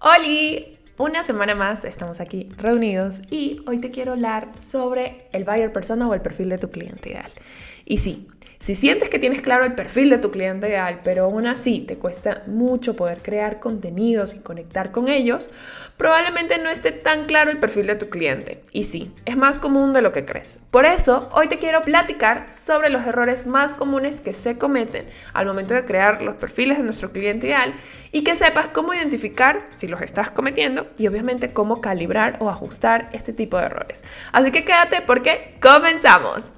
¡Holi! Una semana más estamos aquí reunidos y hoy te quiero hablar sobre el buyer persona o el perfil de tu cliente ideal. Y sí, si sientes que tienes claro el perfil de tu cliente ideal, pero aún así te cuesta mucho poder crear contenidos y conectar con ellos, probablemente no esté tan claro el perfil de tu cliente. Y sí, es más común de lo que crees. Por eso, hoy te quiero platicar sobre los errores más comunes que se cometen al momento de crear los perfiles de nuestro cliente ideal y que sepas cómo identificar si los estás cometiendo y obviamente cómo calibrar o ajustar este tipo de errores. Así que quédate porque comenzamos.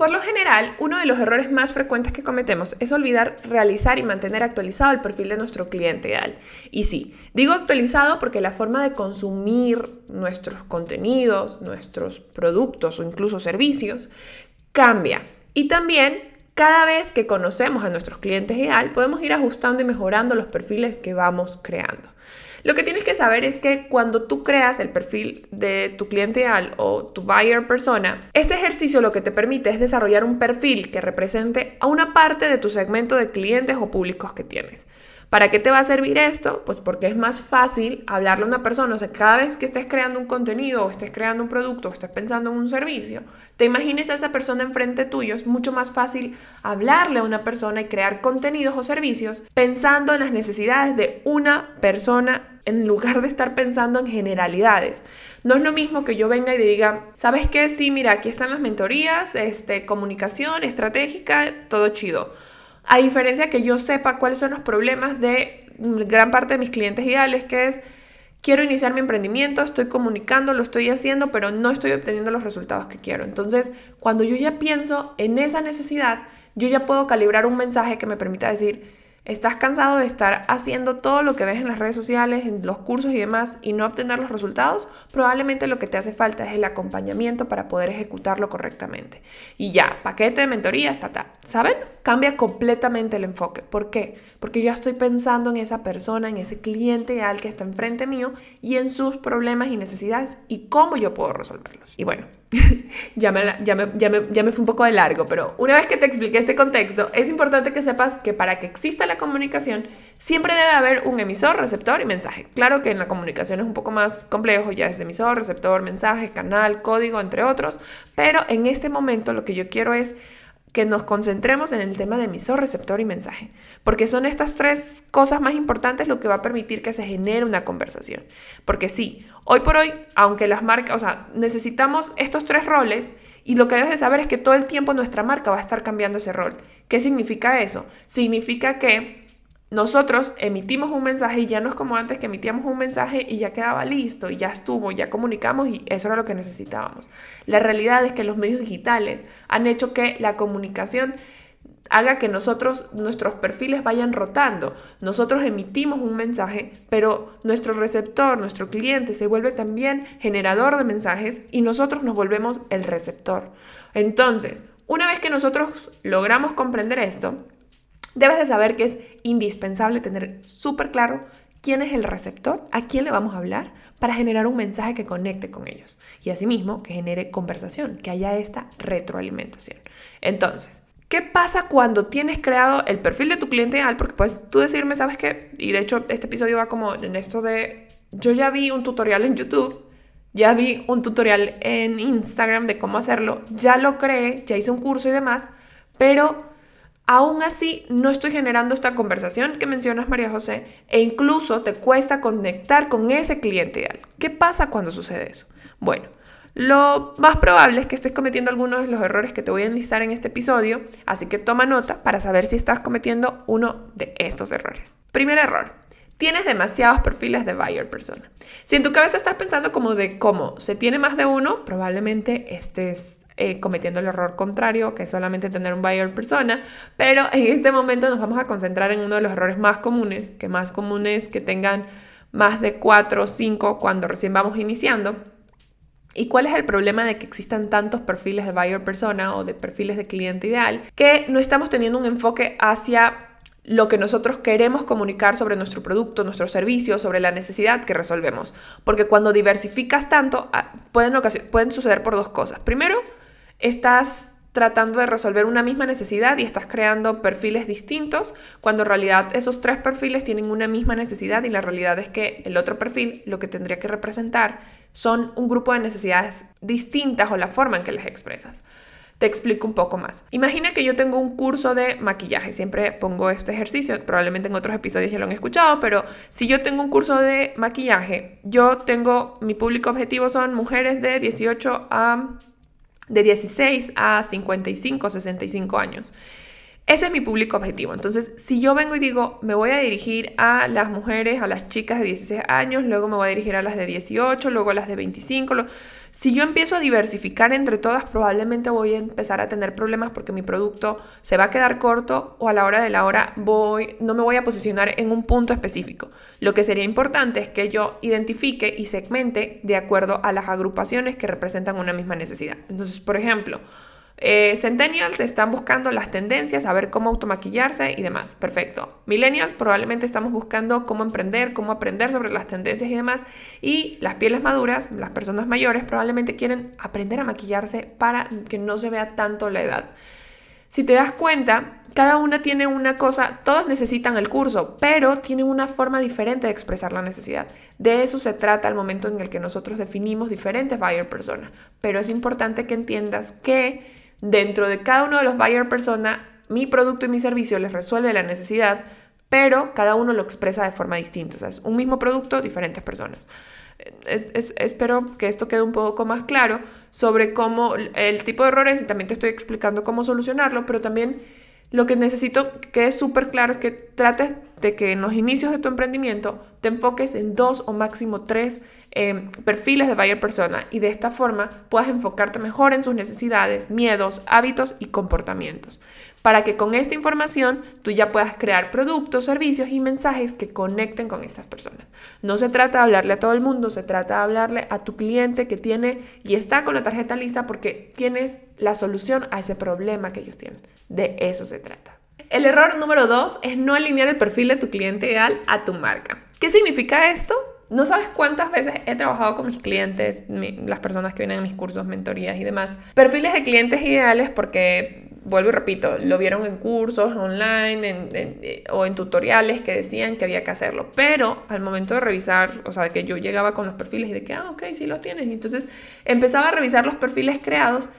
Por lo general, uno de los errores más frecuentes que cometemos es olvidar realizar y mantener actualizado el perfil de nuestro cliente ideal. Y sí, digo actualizado porque la forma de consumir nuestros contenidos, nuestros productos o incluso servicios cambia. Y también cada vez que conocemos a nuestros clientes ideal, podemos ir ajustando y mejorando los perfiles que vamos creando. Lo que tienes que saber es que cuando tú creas el perfil de tu cliente ideal o tu buyer persona, este ejercicio lo que te permite es desarrollar un perfil que represente a una parte de tu segmento de clientes o públicos que tienes. ¿Para qué te va a servir esto? Pues porque es más fácil hablarle a una persona. O sea, cada vez que estés creando un contenido o estés creando un producto o estés pensando en un servicio, te imagines a esa persona enfrente tuyo. Es mucho más fácil hablarle a una persona y crear contenidos o servicios pensando en las necesidades de una persona en lugar de estar pensando en generalidades. No es lo mismo que yo venga y diga, ¿sabes qué? Sí, mira, aquí están las mentorías, este, comunicación estratégica, todo chido a diferencia que yo sepa cuáles son los problemas de gran parte de mis clientes ideales, que es, quiero iniciar mi emprendimiento, estoy comunicando, lo estoy haciendo, pero no estoy obteniendo los resultados que quiero. Entonces, cuando yo ya pienso en esa necesidad, yo ya puedo calibrar un mensaje que me permita decir, estás cansado de estar haciendo todo lo que ves en las redes sociales, en los cursos y demás y no obtener los resultados, probablemente lo que te hace falta es el acompañamiento para poder ejecutarlo correctamente. Y ya, paquete de mentoría, está, está. ¿Saben? Cambia completamente el enfoque. ¿Por qué? Porque ya estoy pensando en esa persona, en ese cliente ideal que está enfrente mío y en sus problemas y necesidades y cómo yo puedo resolverlos. Y bueno, ya, me, ya, me, ya, me, ya me fue un poco de largo, pero una vez que te expliqué este contexto, es importante que sepas que para que exista la comunicación, siempre debe haber un emisor, receptor y mensaje. Claro que en la comunicación es un poco más complejo, ya es emisor, receptor, mensaje, canal, código, entre otros, pero en este momento lo que yo quiero es que nos concentremos en el tema de emisor, receptor y mensaje, porque son estas tres cosas más importantes lo que va a permitir que se genere una conversación. Porque sí, hoy por hoy, aunque las marcas, o sea, necesitamos estos tres roles y lo que debes de saber es que todo el tiempo nuestra marca va a estar cambiando ese rol. ¿Qué significa eso? Significa que nosotros emitimos un mensaje y ya no es como antes que emitíamos un mensaje y ya quedaba listo y ya estuvo, ya comunicamos y eso era lo que necesitábamos. La realidad es que los medios digitales han hecho que la comunicación haga que nosotros, nuestros perfiles vayan rotando. Nosotros emitimos un mensaje, pero nuestro receptor, nuestro cliente se vuelve también generador de mensajes y nosotros nos volvemos el receptor. Entonces, una vez que nosotros logramos comprender esto, Debes de saber que es indispensable tener súper claro quién es el receptor, a quién le vamos a hablar para generar un mensaje que conecte con ellos y asimismo que genere conversación, que haya esta retroalimentación. Entonces, ¿qué pasa cuando tienes creado el perfil de tu cliente ideal? Porque puedes tú decirme, ¿sabes qué? Y de hecho este episodio va como en esto de, yo ya vi un tutorial en YouTube, ya vi un tutorial en Instagram de cómo hacerlo, ya lo creé, ya hice un curso y demás, pero Aún así, no estoy generando esta conversación que mencionas, María José, e incluso te cuesta conectar con ese cliente ideal. ¿Qué pasa cuando sucede eso? Bueno, lo más probable es que estés cometiendo algunos de los errores que te voy a enlistar en este episodio, así que toma nota para saber si estás cometiendo uno de estos errores. Primer error. Tienes demasiados perfiles de buyer persona. Si en tu cabeza estás pensando como de cómo se tiene más de uno, probablemente estés eh, cometiendo el error contrario, que es solamente tener un buyer persona, pero en este momento nos vamos a concentrar en uno de los errores más comunes, que más comunes que tengan más de 4 o 5 cuando recién vamos iniciando, ¿Y cuál es el problema de que existan tantos perfiles de buyer persona o de perfiles de cliente ideal? Que no estamos teniendo un enfoque hacia lo que nosotros queremos comunicar sobre nuestro producto, nuestro servicio, sobre la necesidad que resolvemos. Porque cuando diversificas tanto, ah, pueden, pueden suceder por dos cosas. Primero, estás tratando de resolver una misma necesidad y estás creando perfiles distintos, cuando en realidad esos tres perfiles tienen una misma necesidad y la realidad es que el otro perfil lo que tendría que representar son un grupo de necesidades distintas o la forma en que las expresas. Te explico un poco más. Imagina que yo tengo un curso de maquillaje, siempre pongo este ejercicio, probablemente en otros episodios ya lo han escuchado, pero si yo tengo un curso de maquillaje, yo tengo, mi público objetivo son mujeres de 18 a de 16 a 55, 65 años. Ese es mi público objetivo. Entonces, si yo vengo y digo, me voy a dirigir a las mujeres, a las chicas de 16 años, luego me voy a dirigir a las de 18, luego a las de 25, si yo empiezo a diversificar entre todas, probablemente voy a empezar a tener problemas porque mi producto se va a quedar corto o a la hora de la hora voy, no me voy a posicionar en un punto específico. Lo que sería importante es que yo identifique y segmente de acuerdo a las agrupaciones que representan una misma necesidad. Entonces, por ejemplo, eh, centennials están buscando las tendencias, a ver cómo automaquillarse y demás. Perfecto. Millennials probablemente estamos buscando cómo emprender, cómo aprender sobre las tendencias y demás. Y las pieles maduras, las personas mayores, probablemente quieren aprender a maquillarse para que no se vea tanto la edad. Si te das cuenta, cada una tiene una cosa, todas necesitan el curso, pero tienen una forma diferente de expresar la necesidad. De eso se trata el momento en el que nosotros definimos diferentes buyer personas. Pero es importante que entiendas que Dentro de cada uno de los buyer persona, mi producto y mi servicio les resuelve la necesidad, pero cada uno lo expresa de forma distinta. O sea, es un mismo producto, diferentes personas. espero que esto quede un poco más claro sobre cómo el tipo de errores y también te estoy explicando cómo solucionarlo, pero también lo que necesito que es súper claro es que trates de que en los inicios de tu emprendimiento te enfoques en dos o máximo tres em, perfiles de buyer persona y de esta forma puedas enfocarte mejor en sus necesidades, miedos, hábitos y comportamientos para que con esta información tú ya puedas crear productos, servicios y mensajes que conecten con estas personas. No se trata de hablarle a todo el mundo, se trata de hablarle a tu cliente que tiene y está con la tarjeta lista porque tienes la solución a ese problema que ellos tienen. De eso se trata. El error número dos es no alinear el perfil de tu cliente ideal a tu marca. ¿Qué significa esto? No sabes cuántas veces he trabajado con mis clientes, las personas que vienen a mis cursos, mentorías y demás. Perfiles de clientes ideales porque vuelvo y repito, lo vieron en cursos online eh, o en tutoriales que decían que había que hacerlo, pero al momento de revisar, o sea, que yo llegaba con los perfiles y de que, ah, ok, sí los tienes, y entonces empezaba a revisar los perfiles creados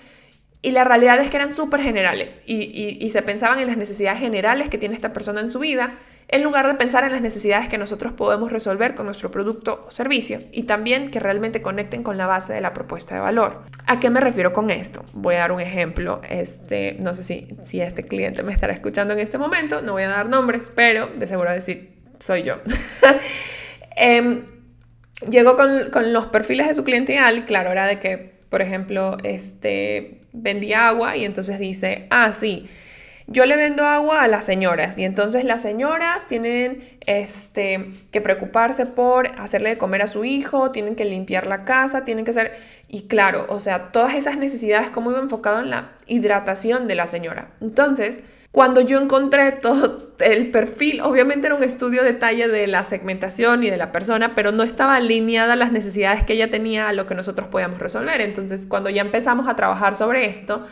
y la realidad es que eran súper generales y, y se pensaban en las necesidades generales que tiene esta persona en su vida en lugar de pensar en las necesidades que nosotros podemos resolver con nuestro producto o servicio y también que realmente conecten con la base de la propuesta de valor. ¿A qué me refiero con esto? Voy a dar un ejemplo, este, no sé si, si este cliente me estará escuchando en este momento, no voy a dar nombres, pero de seguro decir, soy yo. eh, llegó con, con, los perfiles de su cliente ideal, claro, era de que, por ejemplo, este, vendía agua y entonces dice, ah, sí, yo le vendo agua a las señoras y entonces las señoras tienen este, que preocuparse por hacerle de comer a su hijo, tienen que limpiar la casa, tienen que hacer... Y claro, o sea, todas esas necesidades, como iba enfocado en la hidratación de la señora. Entonces, cuando yo encontré todo el perfil, obviamente era un estudio detalle de la segmentación y de la persona, pero no estaba alineada las necesidades que ella tenía a lo que nosotros podíamos resolver. Entonces, cuando ya empezamos a trabajar sobre esto,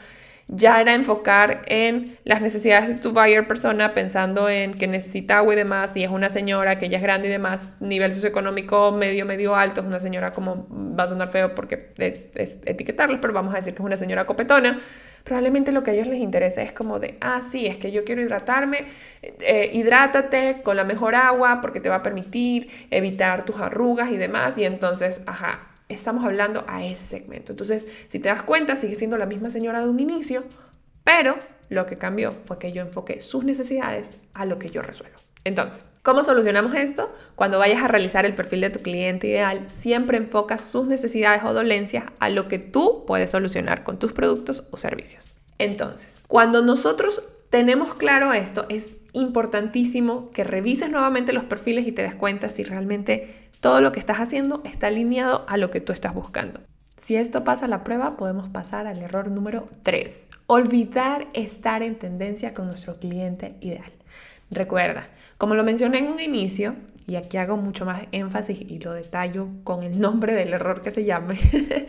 ya era enfocar en las necesidades de tu buyer persona, pensando en que necesita agua y demás, y es una señora que ya es grande y demás, nivel socioeconómico medio, medio alto, es una señora como, va a sonar feo porque es etiquetarlo, pero vamos a decir que es una señora copetona, probablemente lo que a ellos les interesa es como de, ah, sí, es que yo quiero hidratarme, eh, hidrátate con la mejor agua porque te va a permitir evitar tus arrugas y demás, y entonces, ajá, estamos hablando a ese segmento. Entonces, si te das cuenta, sigue siendo la misma señora de un inicio, pero lo que cambió fue que yo enfoqué sus necesidades a lo que yo resuelvo. Entonces, ¿cómo solucionamos esto? Cuando vayas a realizar el perfil de tu cliente ideal, siempre enfocas sus necesidades o dolencias a lo que tú puedes solucionar con tus productos o servicios. Entonces, cuando nosotros tenemos claro esto, es importantísimo que revises nuevamente los perfiles y te des cuenta si realmente todo lo que estás haciendo está alineado a lo que tú estás buscando. Si esto pasa la prueba, podemos pasar al error número 3. Olvidar estar en tendencia con nuestro cliente ideal. Recuerda, como lo mencioné en un inicio, y aquí hago mucho más énfasis y lo detallo con el nombre del error que se llame,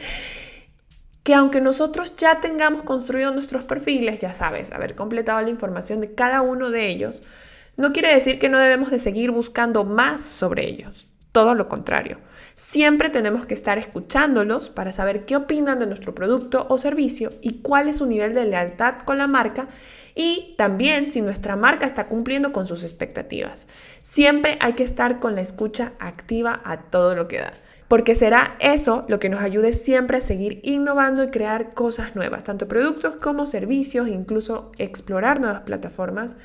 que aunque nosotros ya tengamos construido nuestros perfiles, ya sabes, haber completado la información de cada uno de ellos, no quiere decir que no debemos de seguir buscando más sobre ellos. Todo lo contrario. Siempre tenemos que estar escuchándolos para saber qué opinan de nuestro producto o servicio y cuál es su nivel de lealtad con la marca y también si nuestra marca está cumpliendo con sus expectativas. Siempre hay que estar con la escucha activa a todo lo que da porque será eso lo que nos ayude siempre a seguir innovando y crear cosas nuevas, tanto productos como servicios, incluso explorar nuevas plataformas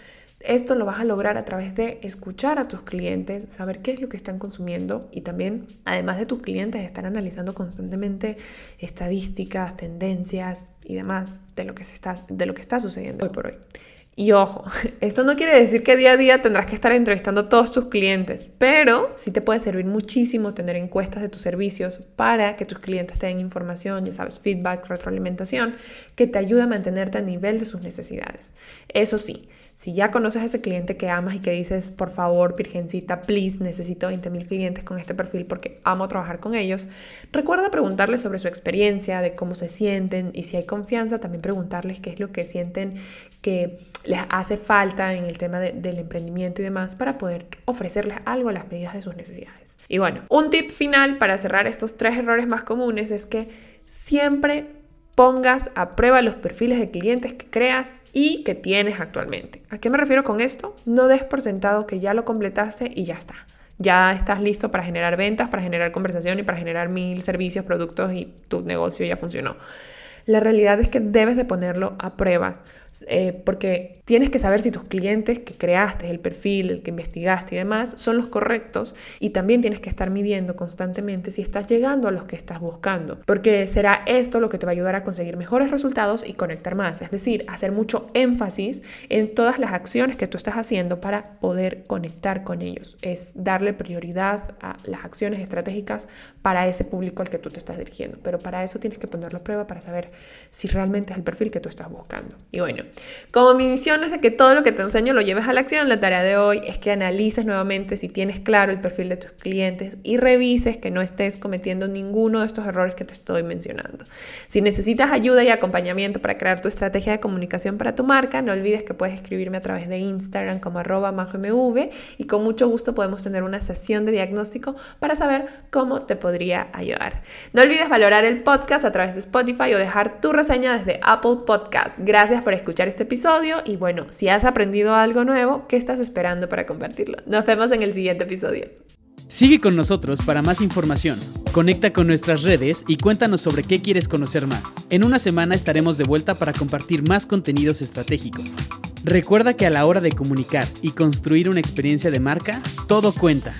esto lo vas a lograr a través de escuchar a tus clientes, saber qué es lo que están consumiendo y también, además de tus clientes, estar analizando constantemente estadísticas, tendencias y demás de lo que, se está, de lo que está sucediendo hoy por hoy. Y ojo, esto no quiere decir que día a día tendrás que estar entrevistando a todos tus clientes, pero sí te puede servir muchísimo tener encuestas de tus servicios para que tus clientes tengan información, ya sabes, feedback, retroalimentación, que te ayude a mantenerte a nivel de sus necesidades. Eso sí, si ya conoces a ese cliente que amas y que dices, por favor, Virgencita, please, necesito 20 mil clientes con este perfil porque amo trabajar con ellos, recuerda preguntarles sobre su experiencia, de cómo se sienten y si hay confianza, también preguntarles qué es lo que sienten que les hace falta en el tema del emprendimiento y demás para poder ofrecerles algo a las medidas de sus necesidades. Y bueno, un tip final para cerrar estos tres errores más comunes es que siempre pongas a prueba los perfiles de clientes que creas y que tienes actualmente. ¿A qué me refiero con esto? No des por sentado que ya lo completaste y ya está. Ya estás listo para generar ventas, para generar conversación y para generar mil servicios, productos y tu negocio ya funcionó. La realidad es que debes de ponerlo a prueba. Eh, porque tienes que saber si tus clientes que creaste, el perfil, el que investigaste y demás, son los correctos y también tienes que estar midiendo constantemente si estás llegando a los que estás buscando, porque será esto lo que te va a ayudar a conseguir mejores resultados y conectar más, es decir, hacer mucho énfasis en todas las acciones que tú estás haciendo para poder conectar con ellos, es darle prioridad a las acciones estratégicas para ese público al que tú te estás dirigiendo, pero para eso tienes que ponerlo a prueba para saber si realmente es el perfil que tú estás buscando. Y bueno, como mi misión es de que todo lo que te enseño lo lleves a la acción, la tarea de hoy es que analices nuevamente si tienes claro el perfil de tus clientes y revises que no estés cometiendo ninguno de estos errores que te estoy mencionando. Si necesitas ayuda y acompañamiento para crear tu estrategia de comunicación para tu marca, no olvides que puedes escribirme a través de Instagram como arroba mv y con mucho gusto podemos tener una sesión de diagnóstico para saber cómo te podría ayudar. No olvides valorar el podcast a través de Spotify o dejar tu reseña desde Apple Podcast. Gracias por este episodio y bueno, si has aprendido algo nuevo, ¿qué estás esperando para compartirlo? Nos vemos en el siguiente episodio. Sigue con nosotros para más información. Conecta con nuestras redes y cuéntanos sobre qué quieres conocer más. En una semana estaremos de vuelta para compartir más contenidos estratégicos. Recuerda que a la hora de comunicar y construir una experiencia de marca, todo cuenta.